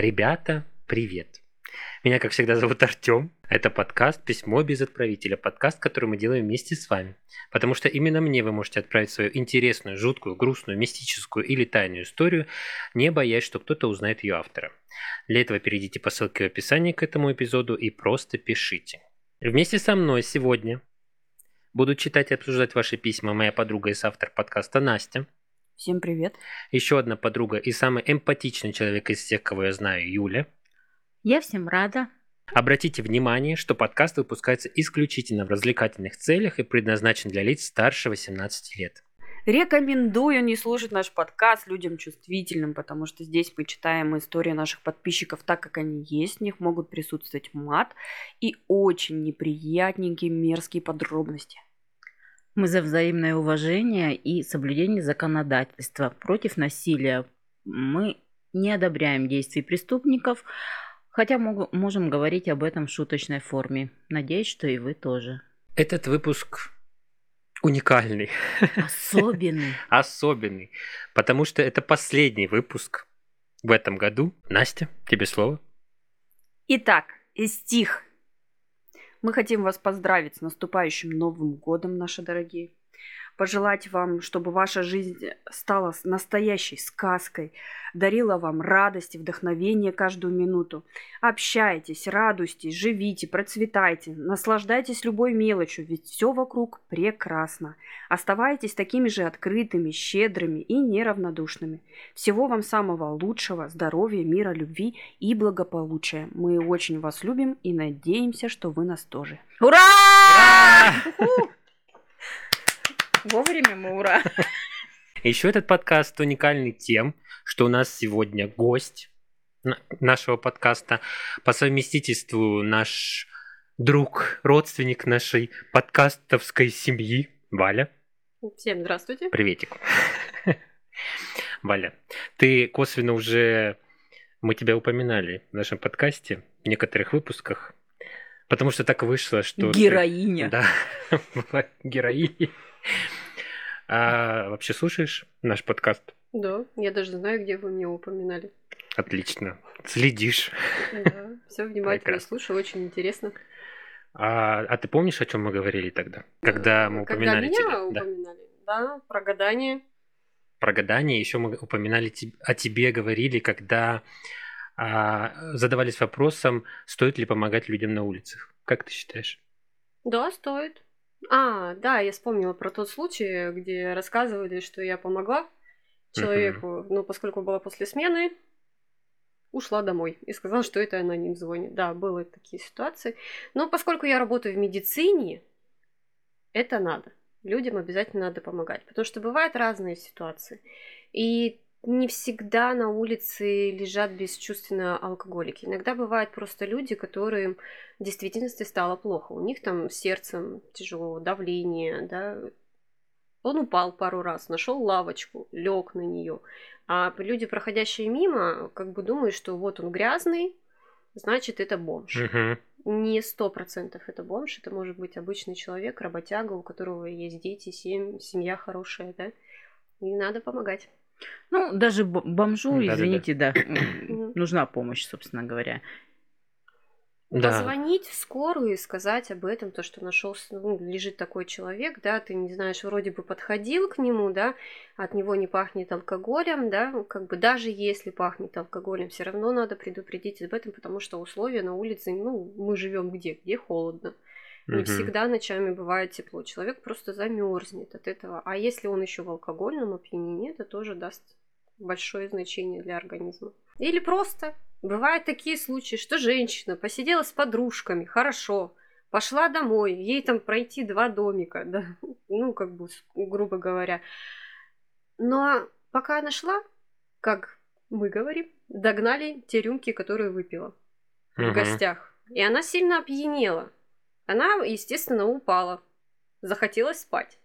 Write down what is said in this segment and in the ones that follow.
Ребята, привет! Меня, как всегда, зовут Артем. Это подкаст «Письмо без отправителя», подкаст, который мы делаем вместе с вами. Потому что именно мне вы можете отправить свою интересную, жуткую, грустную, мистическую или тайную историю, не боясь, что кто-то узнает ее автора. Для этого перейдите по ссылке в описании к этому эпизоду и просто пишите. Вместе со мной сегодня будут читать и обсуждать ваши письма моя подруга и соавтор подкаста Настя. Всем привет. Еще одна подруга и самый эмпатичный человек из всех, кого я знаю, Юля. Я всем рада. Обратите внимание, что подкаст выпускается исключительно в развлекательных целях и предназначен для лиц старше 18 лет. Рекомендую не слушать наш подкаст людям чувствительным, потому что здесь мы читаем истории наших подписчиков так, как они есть. В них могут присутствовать мат и очень неприятненькие мерзкие подробности. Мы за взаимное уважение и соблюдение законодательства против насилия. Мы не одобряем действий преступников, хотя мог, можем говорить об этом в шуточной форме. Надеюсь, что и вы тоже. Этот выпуск уникальный. Особенный. Особенный. Потому что это последний выпуск в этом году. Настя, тебе слово. Итак, стих мы хотим вас поздравить с наступающим Новым годом, наши дорогие. Пожелать вам, чтобы ваша жизнь стала настоящей сказкой, дарила вам радость и вдохновение каждую минуту. Общайтесь, радуйтесь, живите, процветайте, наслаждайтесь любой мелочью, ведь все вокруг прекрасно. Оставайтесь такими же открытыми, щедрыми и неравнодушными. Всего вам самого лучшего, здоровья, мира, любви и благополучия. Мы очень вас любим и надеемся, что вы нас тоже. Ура! Вовремя мы ура! Еще этот подкаст уникальный тем, что у нас сегодня гость нашего подкаста по совместительству наш друг, родственник нашей подкастовской семьи, Валя. Всем здравствуйте. Приветик. Валя, ты косвенно уже, мы тебя упоминали в нашем подкасте в некоторых выпусках, потому что так вышло, что... Героиня. Ты, да, была героиней. А вообще слушаешь наш подкаст? Да, я даже знаю, где вы меня упоминали. Отлично. Следишь. Да, все внимательно Прекрасно. слушаю, очень интересно. А, а ты помнишь, о чем мы говорили тогда? Когда мы упоминали Когда меня тебя? упоминали, да. да, про гадание. Про гадание еще мы упоминали о тебе, говорили, когда а, задавались вопросом, стоит ли помогать людям на улицах. Как ты считаешь? Да, стоит. А, да, я вспомнила про тот случай, где рассказывали, что я помогла человеку, uh-huh. ну, поскольку была после смены, ушла домой и сказала, что это аноним звонит. Да, были такие ситуации. Но поскольку я работаю в медицине, это надо. Людям обязательно надо помогать, потому что бывают разные ситуации. И не всегда на улице лежат бесчувственно алкоголики. Иногда бывают просто люди, которым в действительности стало плохо. У них там сердцем тяжело, давление, да. Он упал пару раз, нашел лавочку, лег на нее. А люди, проходящие мимо, как бы думают, что вот он грязный, значит, это бомж. Угу. Не сто процентов это бомж, это может быть обычный человек, работяга, у которого есть дети, семья хорошая, да. И надо помогать. Ну, даже бомжу, да, извините, да, да. нужна помощь, собственно говоря. Да. Позвонить в скорую и сказать об этом, то, что нашел, ну, лежит такой человек, да, ты не знаешь, вроде бы подходил к нему, да, от него не пахнет алкоголем, да, как бы даже если пахнет алкоголем, все равно надо предупредить об этом, потому что условия на улице, ну, мы живем где? Где холодно. Не всегда ночами бывает тепло. Человек просто замерзнет от этого. А если он еще в алкогольном опьянении, это тоже даст большое значение для организма. Или просто бывают такие случаи, что женщина посидела с подружками, хорошо, пошла домой, ей там пройти два домика, да, ну, как бы, грубо говоря. Но пока она шла, как мы говорим, догнали те рюмки, которые выпила угу. в гостях. И она сильно опьянела. Она, естественно, упала. Захотелось спать.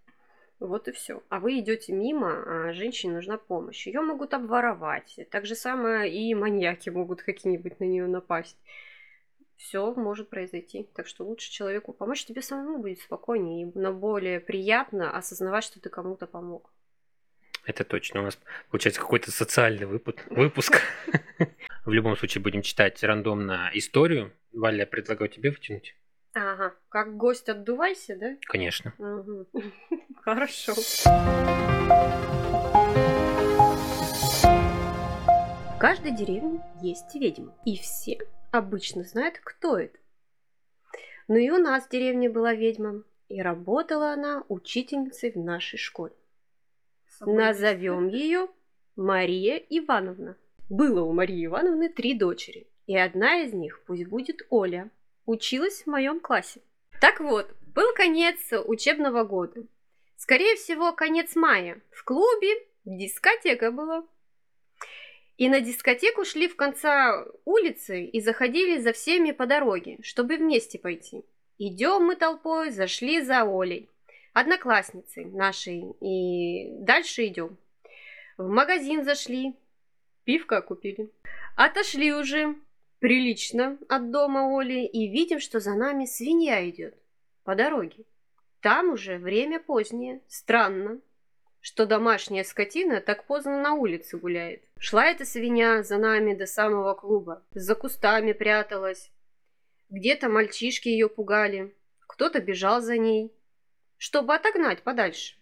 Вот и все. А вы идете мимо, а женщине нужна помощь. Ее могут обворовать. Так же самое и маньяки могут какие-нибудь на нее напасть. Все может произойти. Так что лучше человеку помочь, тебе самому будет спокойнее и на более приятно осознавать, что ты кому-то помог. Это точно. У нас получается какой-то социальный выпуск. В любом случае будем читать рандомно историю. Валя, предлагаю тебе вытянуть. Ага, как гость отдувайся, да? Конечно. Хорошо. В каждой деревне есть ведьма, и все обычно знают, кто это. Ну и у нас в деревне была ведьма, и работала она учительницей в нашей школе. Назовем ее Мария Ивановна. Было у Марии Ивановны три дочери, и одна из них пусть будет Оля. Училась в моем классе. Так вот, был конец учебного года. Скорее всего, конец мая. В клубе дискотека была. И на дискотеку шли в конце улицы и заходили за всеми по дороге, чтобы вместе пойти. Идем мы толпой, зашли за Олей, одноклассницей нашей, и дальше идем. В магазин зашли, пивка купили. Отошли уже прилично от дома Оли и видим, что за нами свинья идет по дороге. Там уже время позднее, странно, что домашняя скотина так поздно на улице гуляет. Шла эта свинья за нами до самого клуба, за кустами пряталась. Где-то мальчишки ее пугали, кто-то бежал за ней, чтобы отогнать подальше.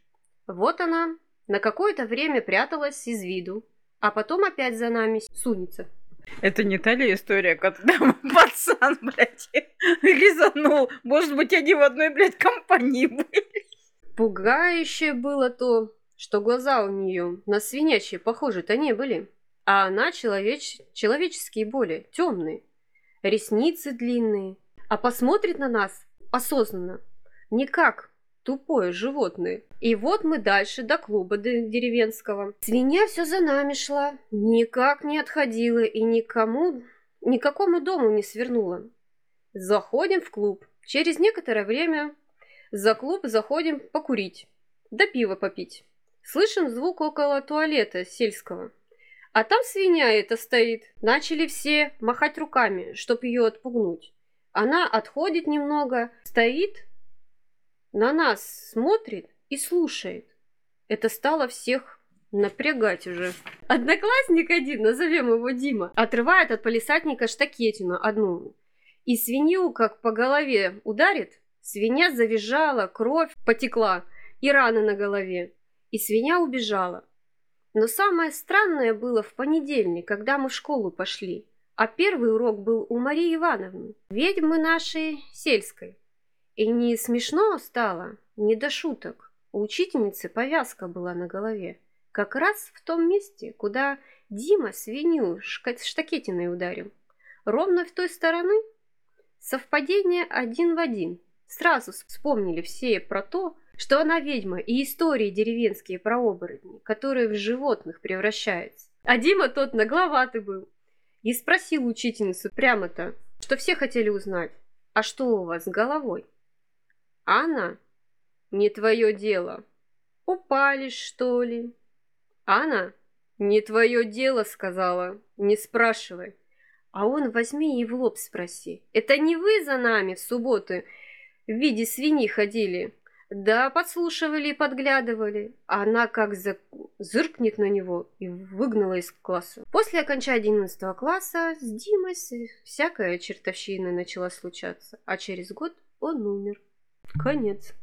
Вот она на какое-то время пряталась из виду, а потом опять за нами сунется. Это не та ли история, когда пацан, блядь, резанул? Может быть, они в одной, блядь, компании были? Пугающее было то, что глаза у нее на свинячьи похожи-то не были, а она человеч... человеческие более, темные, ресницы длинные, а посмотрит на нас осознанно, не как тупое животное. И вот мы дальше до клуба деревенского. Свинья все за нами шла, никак не отходила и никому, никакому дому не свернула. Заходим в клуб. Через некоторое время за клуб заходим покурить, да пиво попить. Слышим звук около туалета сельского. А там свинья эта стоит. Начали все махать руками, чтоб ее отпугнуть. Она отходит немного, стоит, на нас смотрит и слушает. Это стало всех напрягать уже. Одноклассник один, назовем его Дима, отрывает от полисадника штакетину одну. И свинью как по голове ударит, свинья завизжала, кровь потекла и раны на голове и свинья убежала. Но самое странное было в понедельник, когда мы в школу пошли, а первый урок был у Марии Ивановны, ведьмы нашей сельской. И не смешно стало, не до шуток. У учительницы повязка была на голове, как раз в том месте, куда Дима свинью штакетиной ударил. Ровно в той стороны совпадение один в один. Сразу вспомнили все про то, что она ведьма и истории деревенские про оборотни, которые в животных превращаются. А Дима тот нагловатый был. И спросил учительницу прямо-то, что все хотели узнать, а что у вас с головой? Анна, не твое дело. Упали, что ли? Анна, не твое дело, сказала, не спрашивай. А он возьми и в лоб спроси. Это не вы за нами в субботу в виде свиньи ходили? Да, подслушивали и подглядывали. Она как за... зыркнет на него и выгнала из класса. После окончания 11 класса с Димой всякая чертовщина начала случаться. А через год он умер. Конец.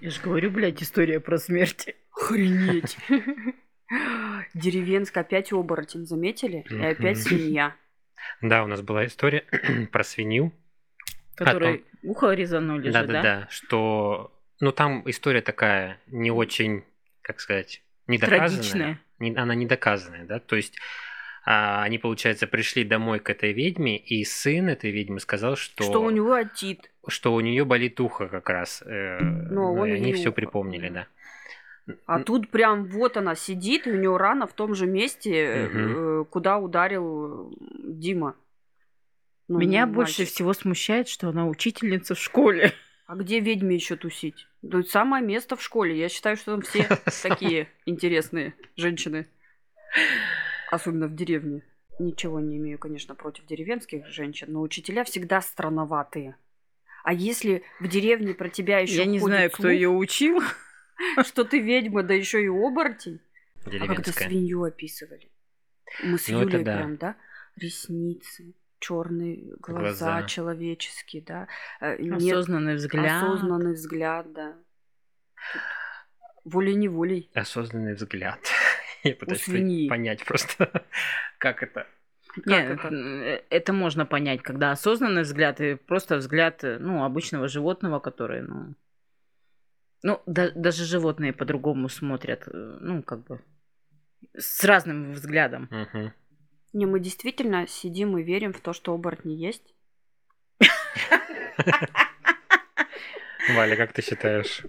Я же говорю, блядь, история про смерть. Охренеть. Деревенская опять оборотень, заметили? И опять свинья. Да, у нас была история про свинью. Которой ухо резанули да, же, да? Да, да, что ну, там история такая не очень, как сказать, недоказанная. Не, она недоказанная, да, то есть а, они, получается, пришли домой к этой ведьме, и сын этой ведьмы сказал, что... Что у него отит. Что у нее болит ухо как раз. Э, Но ну, они все ухо. припомнили, да. А тут прям вот она сидит, и у нее рана в том же месте, угу. куда ударил Дима. Ну, Меня мальчик. больше всего смущает, что она учительница в школе. А где ведьме еще тусить? Тут самое место в школе. Я считаю, что там все такие интересные женщины. Особенно в деревне. Ничего не имею, конечно, против деревенских женщин, но учителя всегда странноватые. А если в деревне про тебя еще Я не знаю, слух, кто ее учил. Что ты ведьма, да еще и оборотень. А это свинью описывали? Мы с Ну, Юлей да. прям, да? Ресницы, черные глаза, Глаза. человеческие, да? Э, нет, Осознанный взгляд. осознанный взгляд, да. Волей-неволей. Осознанный взгляд. Я пытаюсь свиньи. понять просто, как это. Как Нет, это? э, это можно понять, когда осознанный взгляд и просто взгляд, э, ну, обычного животного, который, ну, ну, да- даже животные по-другому смотрят, э, ну, как бы, с разным взглядом. Мгм. Не, мы действительно сидим и верим в то, что оборотни есть. Валя, как ты считаешь?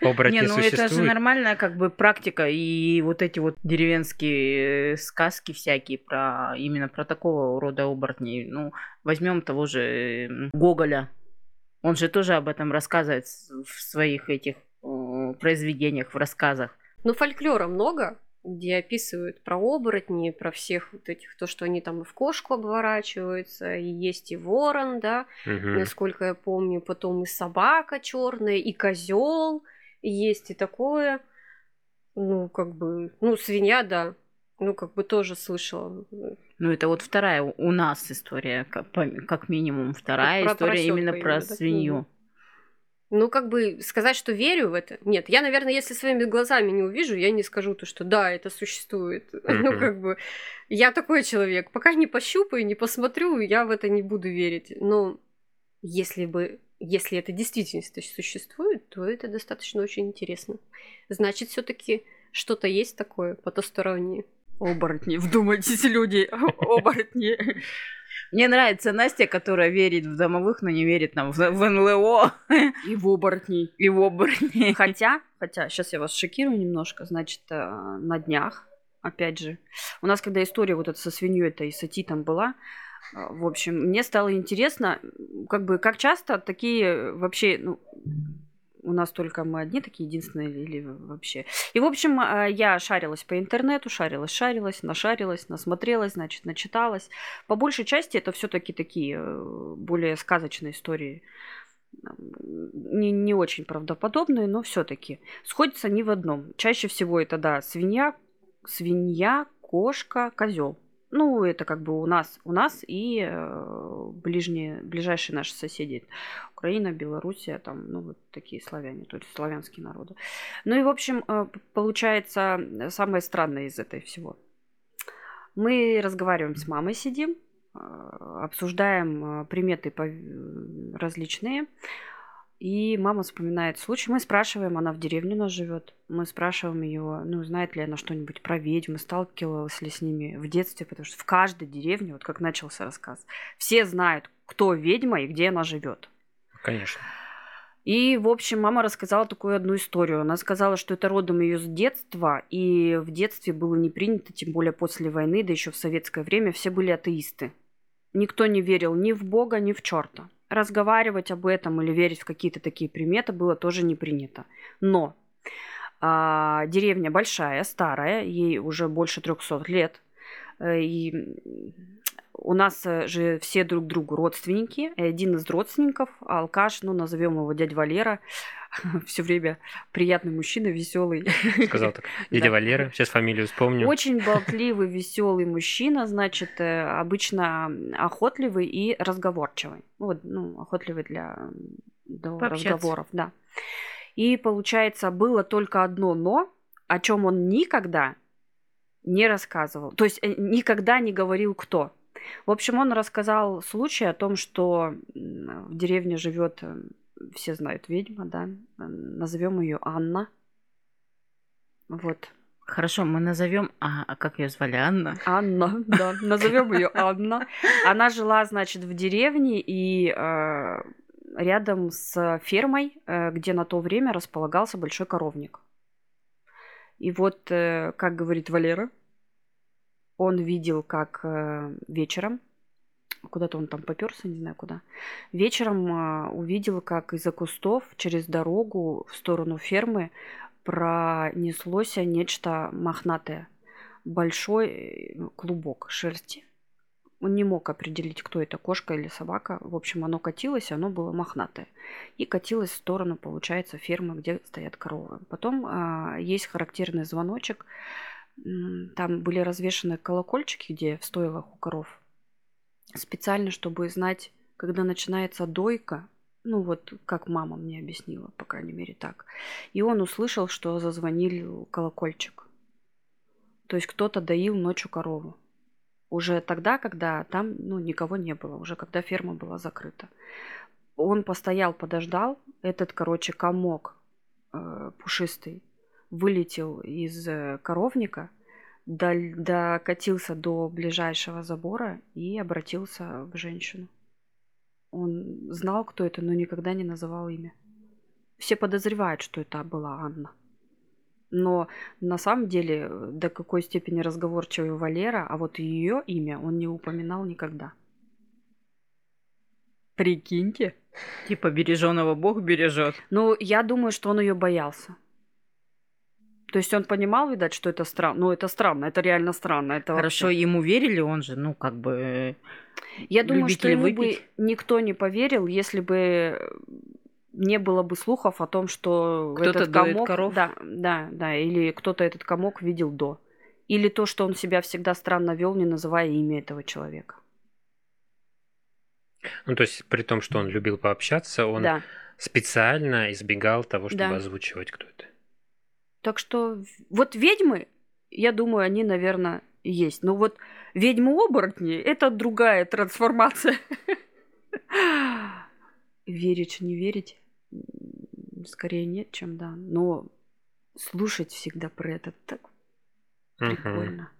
Оборотни Не, ну это же существуют? нормальная как бы практика, и вот эти вот деревенские э, сказки всякие про именно про такого рода оборотней. Ну, возьмем того же Гоголя. Он же тоже об этом рассказывает в своих этих э, произведениях, в рассказах. Ну, фольклора много, где описывают про оборотни, про всех вот этих, то, что они там и в кошку обворачиваются, и есть и ворон, да, Мгм. насколько я помню, потом и собака черная, и козел, есть и такое. Ну, как бы, ну, свинья, да. Ну, как бы тоже слышала. Ну, это вот вторая у- нас история, как, как минимум вторая Про история именно про именно, да? свинью. Мгм. Ну, как бы сказать, что верю в это. Нет, я, наверное, если своими глазами не увижу, я не скажу то, что да, это существует. Ну, Мгм. как бы, я такой человек. Пока не пощупаю, не посмотрю, я в это не буду верить. Но если бы, если это действительно существует, то это достаточно очень интересно. Значит, все таки что-то есть такое потустороннее. Оборотни, вдумайтесь, люди, оборотни. Мне нравится Настя, которая верит в домовых, но не верит нам в, в НЛО И в оборотней. и в оборотни. Хотя, хотя, сейчас я вас шокирую немножко, значит, э, на днях, опять же, у нас, когда история вот эта со свиньей этой и сатитом была, э, в общем, мне стало интересно, как бы, как часто такие вообще, ну, у нас только мы одни такие единственные или вообще. И, в общем, э, я шарилась по интернету, шарилась, шарилась, нашарилась, насмотрелась, значит, начиталась. По большей части это все-таки такие э, более сказочные истории. Не, не очень правдоподобные, но все-таки сходятся не в одном. Чаще всего это, да, свинья, свинья, кошка, козел. Ну, это как бы у нас, у нас и э, ближние, ближайшие наши соседи. Украина, Белоруссия, там, ну, вот такие славяне, то есть славянские народы. Ну и, в общем, э, получается э, самое странное из этого всего. Мы разговариваем с мамой, сидим, э, обсуждаем э, приметы пов- различные. И мама вспоминает случай. Мы спрашиваем, она в деревне у нас живет. Мы спрашиваем ее, ну, знает ли она что-нибудь про ведьмы, сталкивалась ли с ними в детстве, потому что в каждой деревне, вот как начался рассказ, все знают, кто ведьма и где она живет. Конечно. И, в общем, мама рассказала такую одну историю. Она сказала, что это родом ее с детства, и в детстве было не принято, тем более после войны, да еще в советское время, все были атеисты. Никто не верил ни в Бога, ни в черта. Разговаривать об этом или верить в какие-то такие приметы было тоже не принято. Но а, деревня большая, старая, ей уже больше 300 лет. Э, И у нас э, же все друг другу родственники. И один из родственников, алкаш, ну, назовем его дядя Валера, все время приятный мужчина, веселый. Сказал так. Дядя Да. Валера, сейчас фамилию вспомню. Очень болтливый, веселый мужчина, значит, э, обычно охотливый и разговорчивый. Вот, ну, охотливый для, для Пообщаться. разговоров, да. И получается, было только одно но, о чем он никогда не рассказывал. То есть э, никогда не говорил кто. В общем, он рассказал случай о том, что в деревне живет, э, все знают ведьма, да, назовем ее Анна. Вот. Хорошо, мы назовем. А, а как ее звали? Анна? Анна, да, назовем ее Анна. Она жила, значит, в деревне и э, рядом с фермой, э, где на то время располагался большой коровник. И вот, э, как говорит Валера, он видел, как э, вечером, куда-то он там поперся, не знаю куда, вечером э, увидел, как из-за кустов через дорогу в сторону фермы пронеслось нечто мохнатое большой э, клубок шерсти. Он не мог определить, кто это, кошка или собака. В общем, оно катилось, оно было мохнатое. И катилось в сторону, получается, фермы, где стоят коровы. Потом а, есть характерный звоночек, там были развешаны колокольчики, где в стойлах у коров. Специально, чтобы знать, когда начинается дойка, ну вот, как мама мне объяснила, по крайней мере, так. И он услышал, что зазвонил колокольчик. То есть кто-то доил ночью корову. Уже тогда, когда там ну, никого не было, уже когда ферма была закрыта. Он постоял, подождал. Этот, короче, комок э, пушистый вылетел из э, коровника, докатился до ближайшего забора и обратился в женщину. Он знал, кто это, но никогда не называл имя. Все подозревают, что это была Анна. Но на самом деле до какой степени разговорчивый Валера, а вот ее имя он не упоминал никогда. Прикиньте. Типа береженого Бог бережет. Ну, я думаю, что он ее боялся. То есть он понимал, видать, что это странно. Ну, это странно, это реально странно. Это Хорошо, вообще... ему верили, он же, ну, как бы... Я думаю, что ему выпить. бы никто не поверил, если бы не было бы слухов о том, что кто-то этот комок... коров. Да, да, да, или кто-то этот комок видел до. Или то, что он себя всегда странно вел, не называя имя этого человека. Ну, то есть, при том, что он любил пообщаться, он да. специально избегал того, чтобы да. озвучивать, кто это. Так что вот ведьмы, я думаю, они, наверное, есть. Но вот ведьмы-оборотни – это другая трансформация. Верить, не верить, скорее нет, чем да. Но слушать всегда про это так прикольно.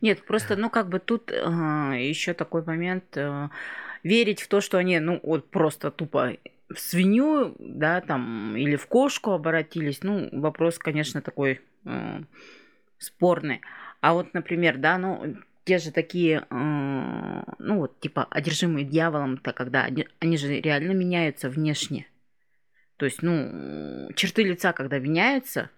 Нет, просто, ну, как бы тут э, еще такой момент. Э, верить в то, что они, ну, вот просто тупо в свинью, да, там, или в кошку обратились, ну, вопрос, конечно, такой э, спорный. А вот, например, да, ну, те же такие, э, ну, вот, типа, одержимые дьяволом-то, когда они, они же реально меняются внешне. То есть, ну, черты лица, когда меняются,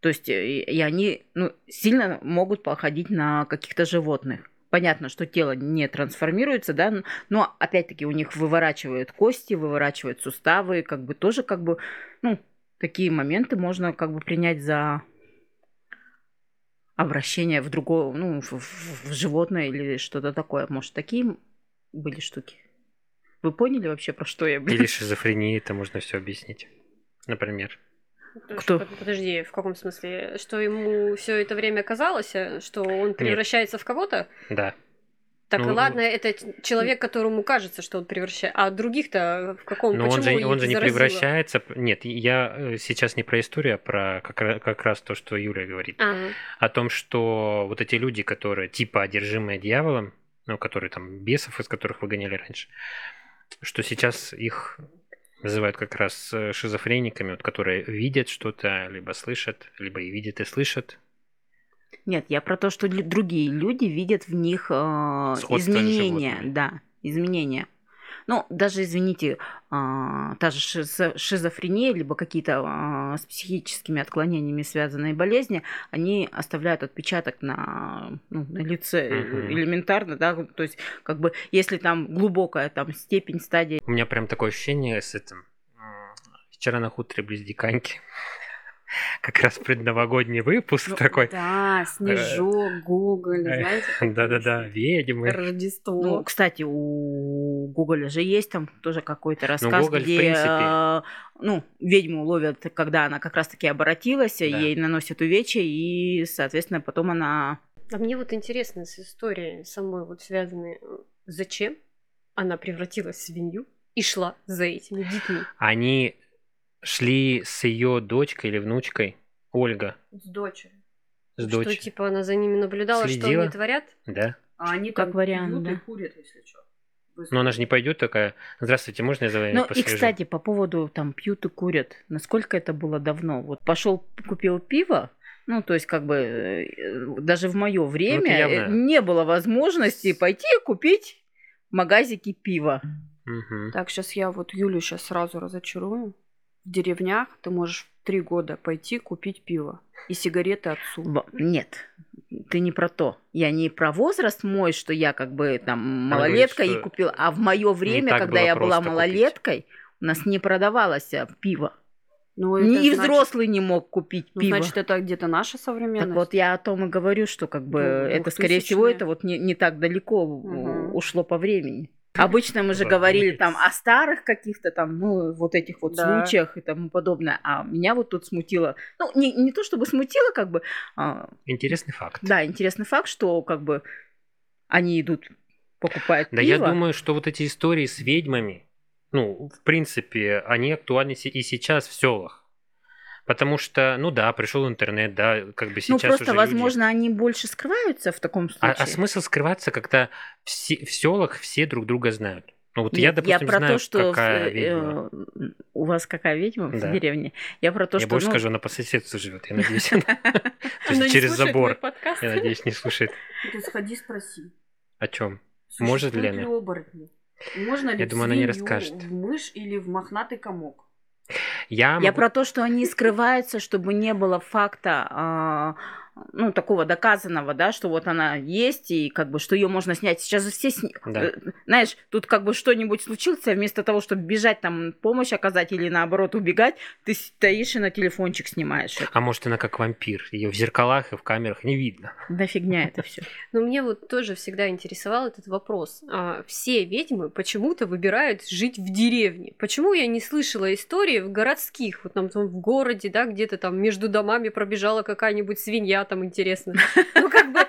то есть, э, и они, ну, сильно могут походить на каких-то животных. Понятно, что тело не трансформируется, да, но опять-таки у них выворачивают кости, выворачивают суставы, как бы тоже как бы, ну, такие моменты можно как бы принять за обращение в другое, ну, в, в, в животное или что-то такое. Может, такие были штуки? Вы поняли вообще, про что я? Блин? Или шизофрения, это можно все объяснить. Например. Кто? Подожди, в каком смысле? Что ему все это время казалось, э, что он превращается Нет. в кого-то? Да. Так ну, ладно, это человек, которому кажется, что он превращается. А других-то в каком? Но он же, он же не превращается. Нет, я э, сейчас не про историю, а про как, как раз то, что Юля говорит. Ага. О том, что вот эти люди, которые типа одержимые дьяволом, ну, которые там бесов, из которых выгоняли раньше, что сейчас их называют как раз э, шизофрениками, вот, которые видят что-то, либо слышат, либо и видят, и слышат. Нет, я про то, что другие люди видят в них э, изменения, да, изменения. Ну, даже, извините, а, та же шизофрения, либо какие-то а, с психическими отклонениями связанные болезни, они оставляют отпечаток на, ну, на лице угу. элементарно, да, то есть, как бы, если там глубокая там степень, стадия. У меня прям такое ощущение с этим. Вчера на хуторе близ Диканьки как раз предновогодний выпуск ну, такой. Да, Снежок, Гоголь, знаете? Да-да-да, ведьмы. Рождество. Ну, кстати, у Гоголя же есть там тоже какой-то ну, рассказ, ну, Гоголь, где... В принципе... А, ну, ведьму ловят, когда она как раз-таки обратилась, да. ей наносят увечья, и, соответственно, потом она... А мне вот интересно с историей самой вот связанной, зачем она превратилась в свинью и шла за этими детьми? Они шли с ее дочкой или внучкой, Ольга. С дочерью. С дочерью. Что, типа, она за ними наблюдала, Следила? что они творят? Да. А они как вариант, да. курят, если что. Но она же не пойдет такая. Здравствуйте, можно я за вами Ну и кстати, по поводу там пьют и курят. Насколько это было давно? Вот пошел купил пиво, ну, то есть, как бы, э, даже в мое время ну, явно... не было возможности пойти купить в магазике пива. Угу. Так, сейчас я вот Юлю сейчас сразу разочарую в деревнях ты можешь в три года пойти купить пиво и сигареты отцу. Нет, ты не про то. Я не про возраст мой, что я как бы там малолетка и купила, а в мое время, когда я была малолеткой, купить. у нас не продавалось а, пиво. Ну, и значит- взрослый не мог купить ну, пиво. значит, это где-то наша современность. Так вот, я о том и говорю, что как бы Ну, это, скорее всего, 2000-е. это вот не, не так далеко Мгм. ушло по времени. Обычно мы же говорили там о старых каких-то там, ну, вот этих вот Да. случаях и тому подобное. А меня вот тут смутило, ну, не, не то чтобы смутило, как бы, а, Интересный факт. да, интересный факт, что как бы они идут, покупают Да пиво. я думаю, что вот эти истории с ведьмами, ну, в принципе, они актуальны и сейчас в селах. Потому что, ну да, пришел интернет, да, как бы ну, сейчас просто, уже люди- возможно, они больше скрываются в таком А, случае. а смысл скрываться, когда все, в селах все друг друга знают? Ну вот Нет, я, допустим, про знаю, то, что какая э, ведьма. э, у вас какая ведьма в Да. деревне. Я про то, я что больше ну, скажу, она по соседству живет, я надеюсь. она- То есть через забор. Я надеюсь, не слушает. Сходи спроси. О чем? Может ли она? оборотни? Можно ли Я в думаю, она не расскажет. в мышь или в мохнатый комок? Я, Я могу- про то, что они скрываются, чтобы не было факта, а, ну, такого доказанного, да, что вот она есть, и как бы, что ее можно снять. Сейчас же все сни- Да. э, Знаешь, тут как бы что-нибудь случилось, а вместо того, чтобы бежать там помощь оказать или наоборот убегать, ты стоишь и на телефончик снимаешь. это. А может, она как вампир? Ее в зеркалах и в камерах не видно. Да фигня это все. Но мне вот тоже всегда интересовал этот вопрос. А, все ведьмы почему-то выбирают жить в деревне. Почему я не слышала истории в городских, вот там, там в городе, да, где-то там между домами пробежала какая-нибудь свинья, там интересно. Ну, как бы,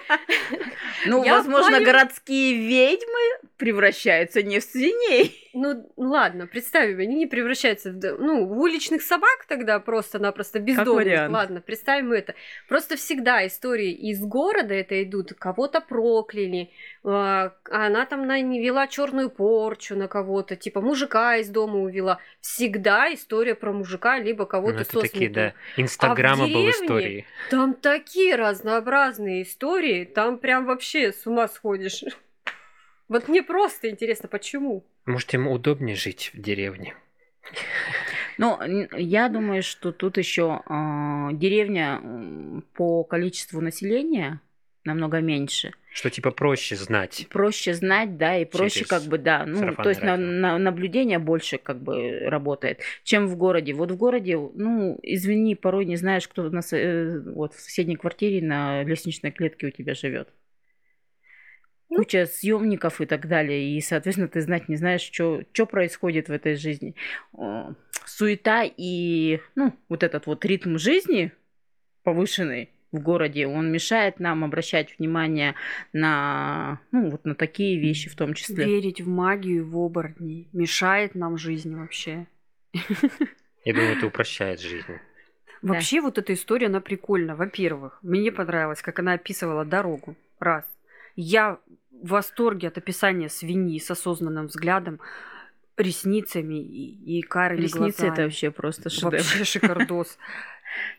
Ну, возможно, городские ведьмы превращаются не в свиней. Ну, ладно, представим, они не превращаются в, ну, в уличных собак тогда просто-напросто бездомных. Ладно, представим это. Просто всегда истории из города это идут, кого-то прокляли, а, она там на, не вела черную порчу на кого-то, типа мужика из дома увела. Всегда история про мужика, либо Ну, кого-то это такие, да, инстаграма был деревне? истории. Там такие разнообразные истории, там прям вообще с ума сходишь. Вот мне просто интересно, почему? Может, им удобнее жить в деревне? Ну, я думаю, что тут еще деревня м, по количеству населения намного меньше. Что типа проще знать. Проще знать, да, и проще как бы, да, ну, то есть на, на- наблюдение больше как бы работает, чем в городе. Вот в городе, ну, извини, порой не знаешь, кто на, со- э, вот в соседней квартире на лестничной клетке у тебя живет. Ну. Куча съемников и так далее. И, соответственно, ты знать не знаешь, что происходит в этой жизни. Суета и, ну, вот этот вот ритм жизни повышенный в городе, он мешает нам обращать внимание на, ну, вот на такие вещи в том числе. Верить в магию, в оборотней мешает нам жизнь вообще. Я думаю, это упрощает жизнь. Да. Вообще вот эта история, она прикольна. Во-первых, мне понравилось, как она описывала дорогу. Раз. Я в восторге от описания свиньи с осознанным взглядом, ресницами и, и карими Ресницы это глазами. вообще просто шедевр. Вообще шикардос.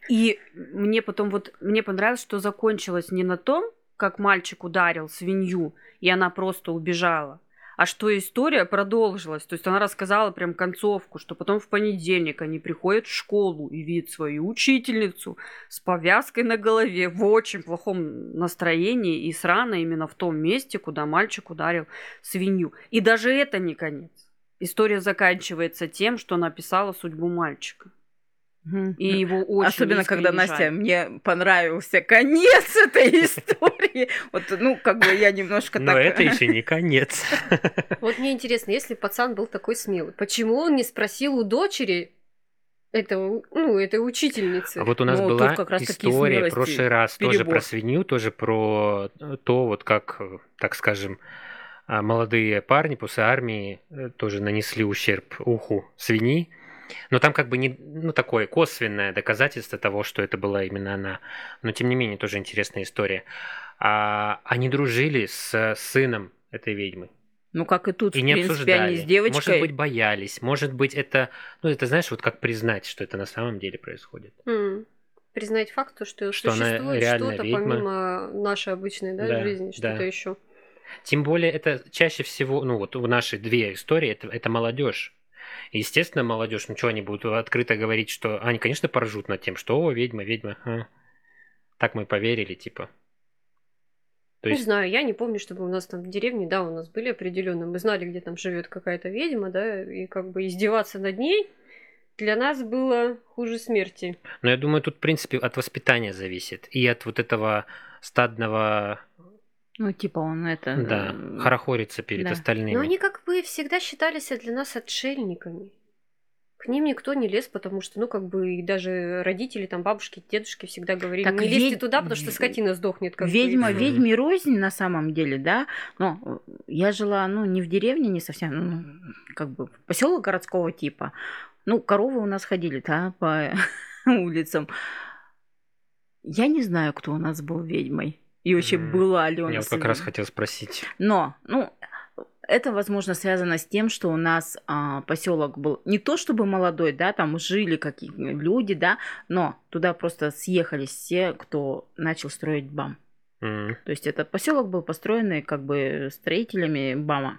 И мне потом вот, мне понравилось, что закончилось не на том, как мальчик ударил свинью, и она просто убежала, а что история продолжилась. То есть она рассказала прям концовку, что потом в понедельник они приходят в школу и видят свою учительницу с повязкой на голове в очень плохом настроении и срано именно в том месте, куда мальчик ударил свинью. И даже это не конец. История заканчивается тем, что написала судьбу мальчика. И его очень Особенно, когда искренне Настя, жаль. мне понравился конец этой истории. Вот, ну, как бы я немножко Но так... это еще не конец. Вот мне интересно, если пацан был такой смелый, почему он не спросил у дочери этого, ну, этой учительницы? А вот у нас Ну, тут была как раз история в прошлый раз тоже перебор. про свинью, тоже про э, то, вот как, так скажем, а, молодые парни после армии э, тоже нанесли ущерб уху свиньи. Но там как бы не, ну, такое косвенное доказательство того, что это была именно она. Но тем не менее, тоже интересная история. А, они дружили с сыном этой ведьмы. Ну, как и тут, И в не принципе, обсуждали. они с девочкой... Может быть, боялись. Может быть, это... Ну, это знаешь, вот как признать, что это на самом деле происходит. М. Признать факт, то, что, Что она существует реально что-то ведьма. помимо нашей обычной да, Да, жизни, что-то да. еще. Тем более, это чаще всего, ну вот в наши две истории, это, это молодежь. Естественно, молодежь, ну что они будут открыто говорить, что они, конечно, поржут над тем, что о, ведьма, ведьма. а». Так мы поверили, типа. То Не есть, знаю, я не помню, чтобы у нас там в деревне, да, у нас были определенные. Мы знали, где там живет какая-то ведьма, да, и как бы издеваться над ней для нас было хуже смерти. Но я думаю, тут, в принципе, от воспитания зависит. И от вот этого стадного... Ну, типа он это... Да, э, хорохорится перед да. остальными. Но они как бы всегда считались для нас отшельниками. К ним никто не лез, потому что, ну, как бы, и даже родители, там, бабушки, дедушки всегда говорили, Так не лезьте ведь- туда, потому что скотина сдохнет. Как бы, Ведьма, всё». Мгм. ведьме рознь на самом деле, да. Но э, я жила, ну, не в деревне, не совсем, ну, как бы поселок городского типа. Ну, коровы у нас ходили, да, по улицам. Я не знаю, кто у нас был ведьмой. И вообще М, была ли у Я как раз хотел спросить. Но, ну, это, возможно, связано с тем, что у нас поселок был не то чтобы молодой, да, там жили какие люди, да, но туда просто съехались все, кто начал строить БАМ. М, То есть этот поселок был построенный как бы строителями БАМа.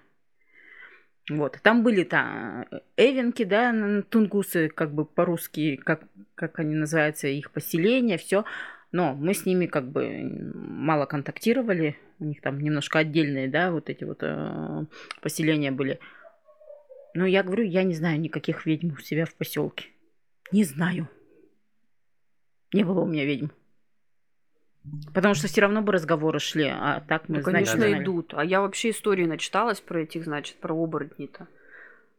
Вот. Там были там эвенки, да, тунгусы, как бы по-русски, как, как они называются, их поселения, все. Но мы с ними как бы мало контактировали. У них там немножко отдельные, да, вот эти вот э, поселения были. Но я говорю, я не знаю никаких ведьм у себя в поселке. Не знаю. Не было у меня ведьм. Потому что все равно бы разговоры шли, а так мы Ну, не конечно, знали. идут. А я вообще истории начиталась про этих, значит, про оборотней-то.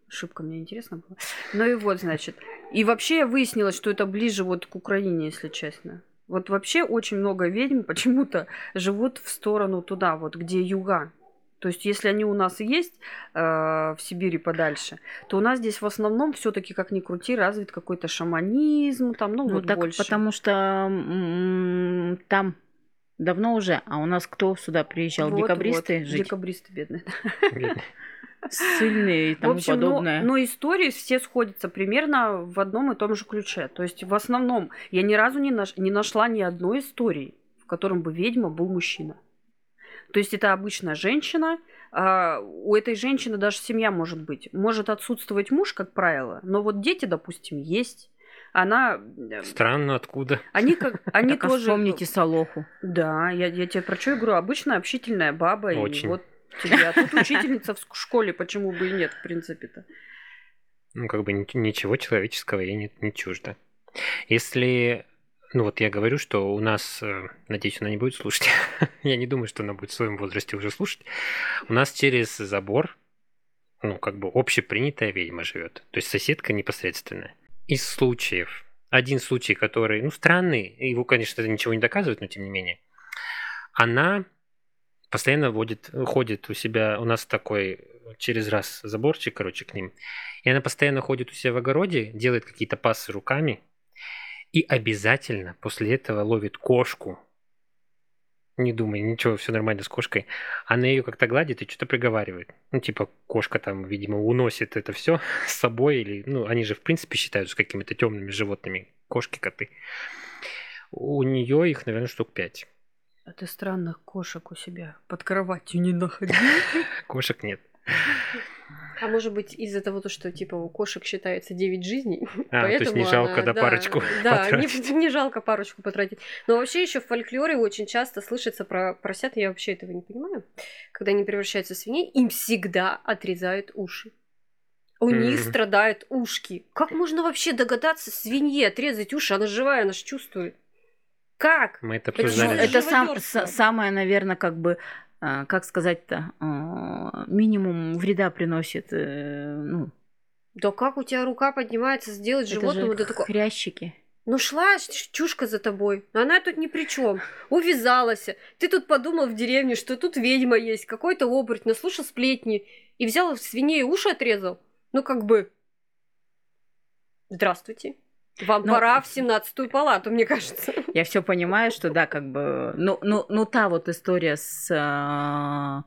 Ошибка мне интересно была. Ну и вот, значит. И вообще я выяснилось, что это ближе вот к Украине, если честно. Вот вообще очень много ведьм почему-то живут в сторону туда, вот где юга. То есть, если они у нас и есть э, в Сибири подальше, то у нас здесь в основном все-таки, как ни крути, развит какой-то шаманизм, там, ну, Ну, вот так больше. потому что м, там давно уже, а у нас кто сюда приезжал? Вот, Декабристы вот, жить? Декабристы бедные. Сильные и В тому общем, но, подобное. но истории все сходятся примерно в одном и том же ключе. То есть, в основном, я ни разу не, наш- не нашла ни одной истории, в котором бы ведьма был мужчина. То есть, это обычная женщина. а, у этой женщины даже семья может быть. Может отсутствовать муж, как правило, но вот дети, допустим, есть. Она... э, Странно, откуда? Они как... Они Так а тоже... вспомните Солоху. Да, я, я тебе про что и говорю. Обычная общительная баба. И Очень. вот тебе. А тут учительница в школе, почему бы и нет, в принципе-то. Ну, как бы ни- ничего человеческого ей не, не чуждо. Если... Ну, вот я говорю, что у нас... э, Надеюсь, она не будет слушать. я не думаю, что она будет в своем возрасте уже слушать. У нас через забор, ну, как бы общепринятая ведьма живет. То есть соседка непосредственная. Из случаев. Один случай, который, ну, странный, его, конечно, это ничего не доказывает, но тем не менее. Она постоянно водит, ходит у себя, у нас такой через раз заборчик, короче, к ним. И она постоянно ходит у себя в огороде, делает какие-то пассы руками и обязательно после этого ловит кошку. Не думай, ничего, все нормально с кошкой. Она ее как-то гладит и что-то приговаривает. Ну, типа, кошка там, видимо, уносит это все с собой. Или, ну, они же, в принципе, считаются какими-то темными животными. Кошки, коты. У нее их, наверное, штук пять. А ты странных кошек у себя под кроватью не находил? Кошек нет. А может быть из-за того, то, что типа у кошек считается 9 жизней, А, то есть поэтому не жалко, она- да, парочку Да, не, потратить. не жалко парочку потратить. Но вообще еще в фольклоре очень часто слышится про поросят, я вообще этого не понимаю. Когда они превращаются в свиней, им всегда отрезают уши. У них Мгм. страдают ушки. Как можно вообще догадаться свинье отрезать уши? Она живая, она же чувствует. Как? Мы это обсуждали. Это сам, самое, наверное, как бы, а, как сказать-то, а, минимум вреда приносит. э, Ну, Да как у тебя рука поднимается сделать это животному? же хрящики. Ну шла чушка за тобой, она тут ни при чем. Увязалась. Ты тут подумал в деревне, что тут ведьма есть, какой-то оборотень, наслушал сплетни и взял свиней уши отрезал. Ну как бы... Здравствуйте. Вам Ну, пора в семнадцатую палату, мне кажется. Я все понимаю, что да, как бы, ну, ну, ну та вот история с а,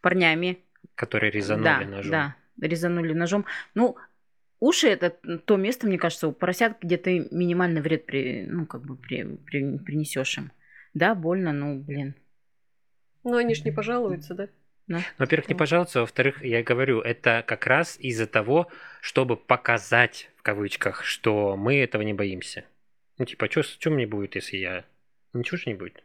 парнями, Которые резанули да, ножом. да, резанули ножом. Ну, уши это то место, мне кажется, у поросят, где ты минимальный вред при, ну, как бы при, при- принесешь им. Да, больно, ну, блин. Но они ж не пожалуются, да? Да. Во-первых, не пожалуйста, во-вторых, я говорю, это как раз из-за того, чтобы показать, в кавычках, что мы этого не боимся. Ну, типа, что мне будет, если я... Ничего же не будет.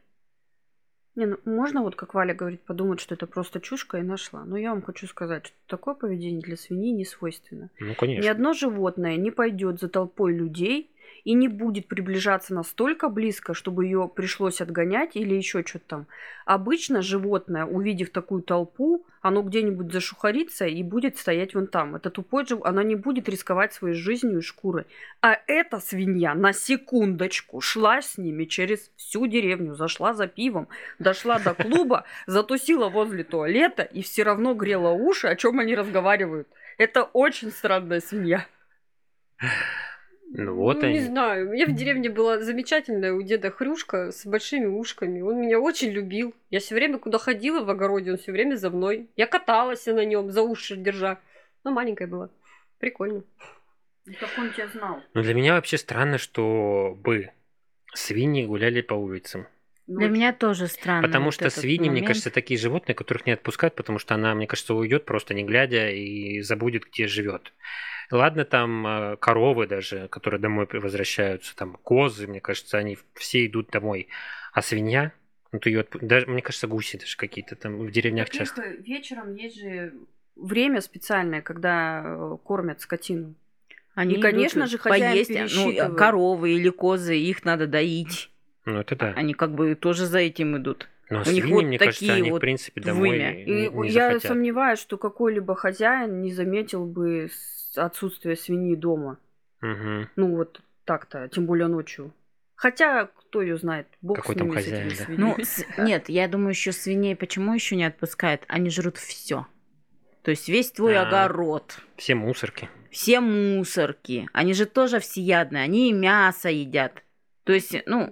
Не, ну можно вот, как Валя говорит, подумать, что это просто чушка и нашла. Но я вам хочу сказать, что такое поведение для свиньи не свойственно. Ну, конечно. Ни одно животное не пойдет за толпой людей и не будет приближаться настолько близко, чтобы ее пришлось отгонять или еще что-то там. Обычно животное, увидев такую толпу, оно где-нибудь зашухарится и будет стоять вон там. Это тупой же, она не будет рисковать своей жизнью и шкурой. А эта свинья на секундочку шла с ними через всю деревню, зашла за пивом, дошла до клуба, затусила возле туалета и все равно грела уши, о чем они разговаривают. Это очень странная свинья. Ну вот ну, они. Не знаю. Я в деревне была замечательная у деда Хрюшка с большими ушками. Он меня очень любил. Я все время куда ходила в огороде, он все время за мной. Я каталась на нем, за уши держа. Ну, маленькая была. Прикольно. Как он тебя знал? Ну, для меня вообще странно, что бы свиньи гуляли по улицам. Для меня тоже странно. Потому вот что свиньи, мне момент. кажется, такие животные, которых не отпускают, потому что она, мне кажется, уйдет просто не глядя и забудет, где живет. Ладно, там э, коровы даже, которые домой возвращаются, там козы, мне кажется, они все идут домой. А свинья, ну ты ее даже, мне кажется, гуси даже какие-то там в деревнях Так часто. э, вечером есть же время специальное, когда э, кормят скотину. Они И, конечно идут же, хозяин поесть, ну, пересчитывает. коровы или козы, их надо доить. Ну это да. Они как бы тоже за этим идут. Но у них свиньи, вот мне кажется, такие они в принципе домой не, И не я захотят. сомневаюсь, что какой-либо хозяин не заметил бы с- отсутствие свиньи дома. Мгм. Ну вот так-то, тем более ночью. Хотя, кто ее знает, бог Какой с там ними, с хозяин, этими да. свиньями. Ну, с- нет, я думаю, еще свиней почему еще не отпускают? Они жрут все. То есть весь твой А. огород, Все мусорки. все мусорки. Они же тоже всеядные, они и мясо едят. То есть, ну,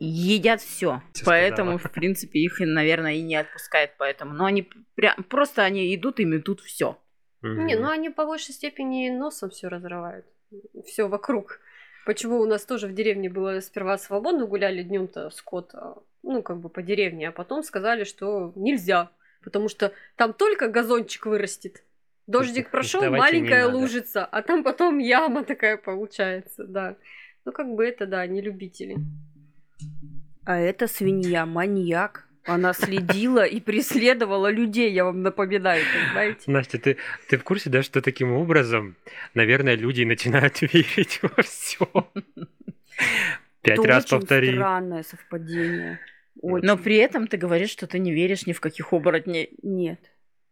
едят все. Поэтому, в принципе, их, наверное, и не отпускают поэтому. Но они прям просто они идут и метут все. Не, ну они по большей степени носом все разрывают. Все вокруг. Почему у нас тоже в деревне было сперва свободно, гуляли днем-то скот, а, ну, как бы по деревне, а потом сказали, что нельзя, потому что там только газончик вырастет. Дождик прошел, маленькая лужица, а там потом яма такая получается, да. Ну, как бы это, да, не любители. А эта свинья маньяк. Она следила и преследовала людей, я вам напоминаю, понимаете? Настя, ты, ты в курсе, да, что таким образом, наверное, люди начинают верить во все. Пять Это раз повтори. странное совпадение. Очень. Но при этом ты говоришь, что ты не веришь ни в каких оборотней. Нет.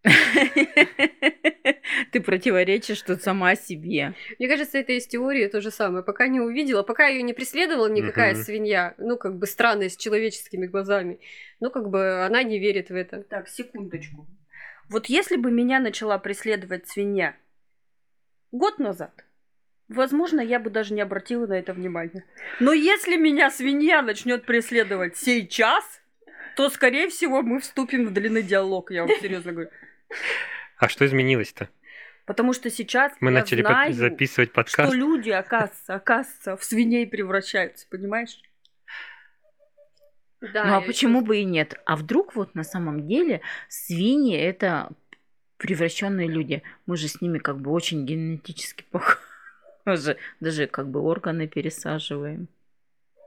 Ты противоречишь тут сама себе. Мне кажется, это из теории то же самое. Пока не увидела, пока ее не преследовала никакая Мгм. свинья, ну, как бы странная, с человеческими глазами, ну, как бы она не верит в это. Так, секундочку. Вот если бы меня начала преследовать свинья год назад, возможно, я бы даже не обратила на это внимания. Но если меня свинья начнет преследовать сейчас, то, скорее всего, мы вступим в длинный диалог, я вам серьезно говорю. А что изменилось-то? Потому что сейчас Мы я начали знаю, записывать что подкаст. люди, оказывается, оказывается, в свиней превращаются, понимаешь? Да, ну а почему бы и нет? А вдруг вот на самом деле свиньи это превращенные люди? Мы же с ними как бы очень генетически похожи. Даже как бы органы пересаживаем.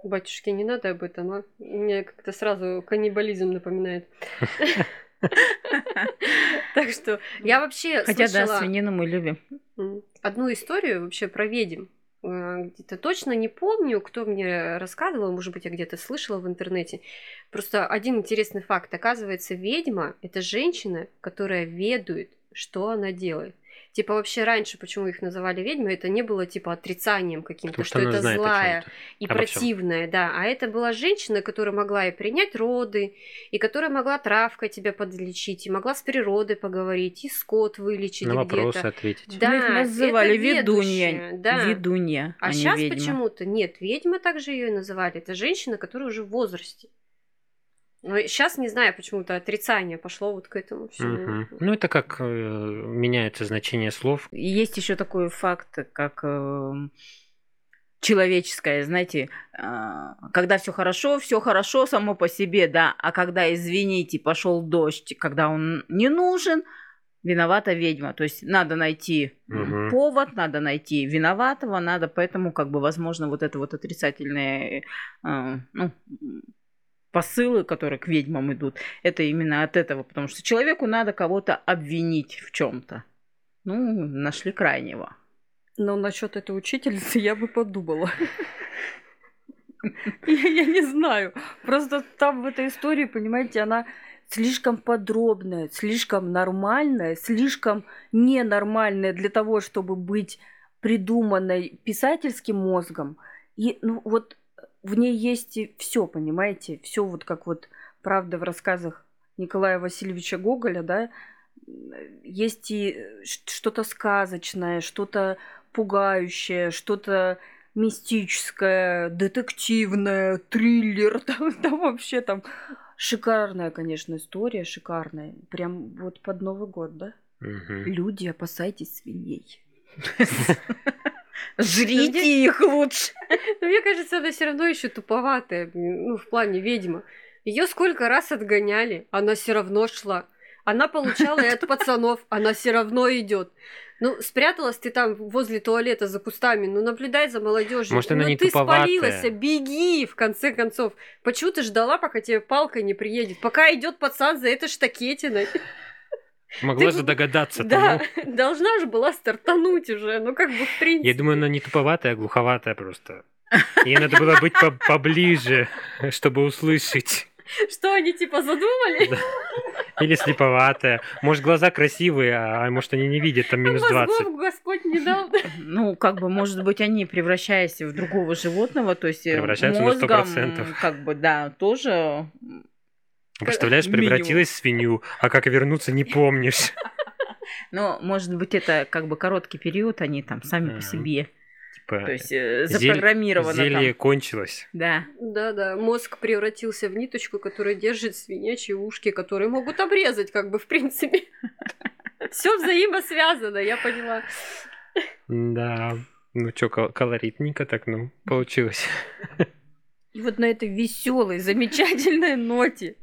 Батюшки, не надо об этом, а? Мне как-то сразу каннибализм напоминает. Так что я вообще Хотя да, свинину мы любим. одну историю вообще про ведьм. Э, Где-то точно не помню, кто мне рассказывал, может быть, я где-то слышала в интернете. Просто один интересный факт. Оказывается, ведьма – это женщина, которая ведает, что она делает. Типа вообще раньше, почему их называли ведьмой, это не было типа отрицанием каким-то, Потому что, что это злая и обо всем. противная, да. А это была женщина, которая могла и принять роды, и которая могла травкой тебя подлечить, и могла с природой поговорить, и скот вылечить На где-то. вопросы ответить. Да, Мы их называли это ведунья. ведущая, да. Ведунья, А а, сейчас почему-то нет, ведьма также ее и называли. Это женщина, которая уже в возрасте. Но сейчас не знаю, почему-то отрицание пошло вот к этому всему. Мгм. Ну, это как э, меняется значение слов. И Есть еще такой факт, как эм, человеческое, знаете, а, когда все хорошо, все хорошо само по себе, да, а когда, извините, пошел дождь, когда он не нужен, виновата ведьма. То есть надо найти Мгм. повод, надо найти виноватого, надо, поэтому, как бы, возможно, вот это вот отрицательное, э, ну, посылы, которые к ведьмам идут, это именно от этого, потому что человеку надо кого-то обвинить в чем-то. Ну, нашли крайнего. Но насчет этой учительницы я бы подумала. Я, я не знаю. Просто там в этой истории, понимаете, она слишком подробная, слишком нормальная, слишком ненормальная для того, чтобы быть придуманной писательским мозгом. И ну, вот в ней есть все, понимаете, все вот как вот правда в рассказах Николая Васильевича Гоголя, да, есть и что-то сказочное, что-то пугающее, что-то мистическое, детективное, триллер, там, там вообще там шикарная, конечно, история, шикарная, прям вот под Новый год, да? Угу. Люди, опасайтесь свиней. Жрите их лучше. Но мне кажется, она все равно еще туповатая, ну, в плане ведьма. Ее сколько раз отгоняли, она все равно шла. Она получала и от пацанов, она все равно идет. Ну, спряталась ты там возле туалета за кустами, ну, наблюдай за молодежью. Может, она ну, не ты туповатая. спалилась, беги, в конце концов. Почему ты ждала, пока тебе палка не приедет? Пока идет пацан за этой штакетиной. Могла Ты- же догадаться Да, тому. должна же была стартануть уже, ну, как бы, в принципе. Я думаю, она не туповатая, а глуховатая просто. Ей надо было быть по- поближе, чтобы услышать. Что они, типа, задумали? Да. Или слеповатая. Может, глаза красивые, а может, они не видят, там минус 20. Мозгов Господь не дал. Ну, как бы, может быть, они, превращаясь в другого животного, то есть э, Превращаются на мозгом, 100%. как бы, да, тоже Представляешь, Минимум. превратилась в свинью, а как вернуться не помнишь. Но, может быть, это как бы короткий период, они там сами по себе. Типа, То есть э, зель- запрограммировано зелье там. кончилось. Да. Да-да, мозг превратился в ниточку, которая держит свинячьи ушки, которые могут обрезать, как бы, в принципе. Все взаимосвязано, я поняла. Да. Ну что, колоритненько так, ну, получилось. И вот на этой веселой, замечательной ноте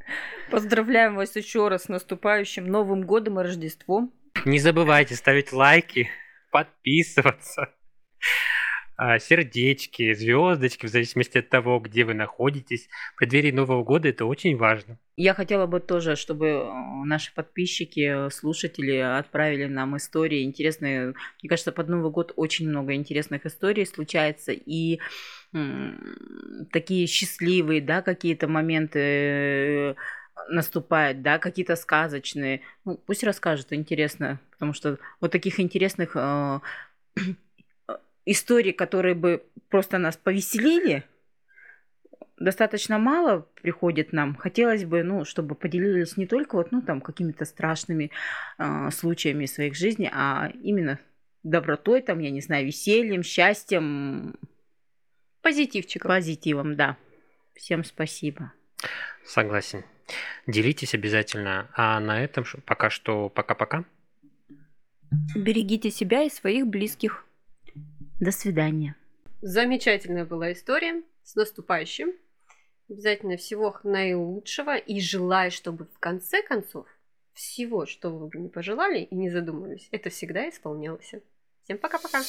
поздравляем вас еще раз с наступающим Новым годом и Рождеством. Не забывайте ставить лайки, подписываться, а, сердечки, звездочки, в зависимости от того, где вы находитесь. В преддверии Нового года это очень важно. Я хотела бы тоже, чтобы э, наши подписчики, э, слушатели отправили нам истории интересные. Мне кажется, под Новый год очень много интересных историй случается. И такие счастливые, да, какие-то моменты э, наступают, да, какие-то сказочные. Ну, пусть расскажут, интересно. Потому что вот таких интересных э, историй, которые бы просто нас повеселили, достаточно мало приходит нам. Хотелось бы, ну, чтобы поделились не только вот, ну, там, какими-то страшными э, случаями своих жизней, а именно добротой, там, я не знаю, весельем, счастьем, Позитивчиком. позитивом, да. Всем спасибо. Согласен. Делитесь обязательно. А на этом пока что пока-пока. Берегите себя и своих близких. До свидания. Замечательная была история. С наступающим. Обязательно всего наилучшего. И желаю, чтобы в конце концов всего, что вы бы не пожелали и не задумывались, это всегда исполнялось. Всем пока-пока.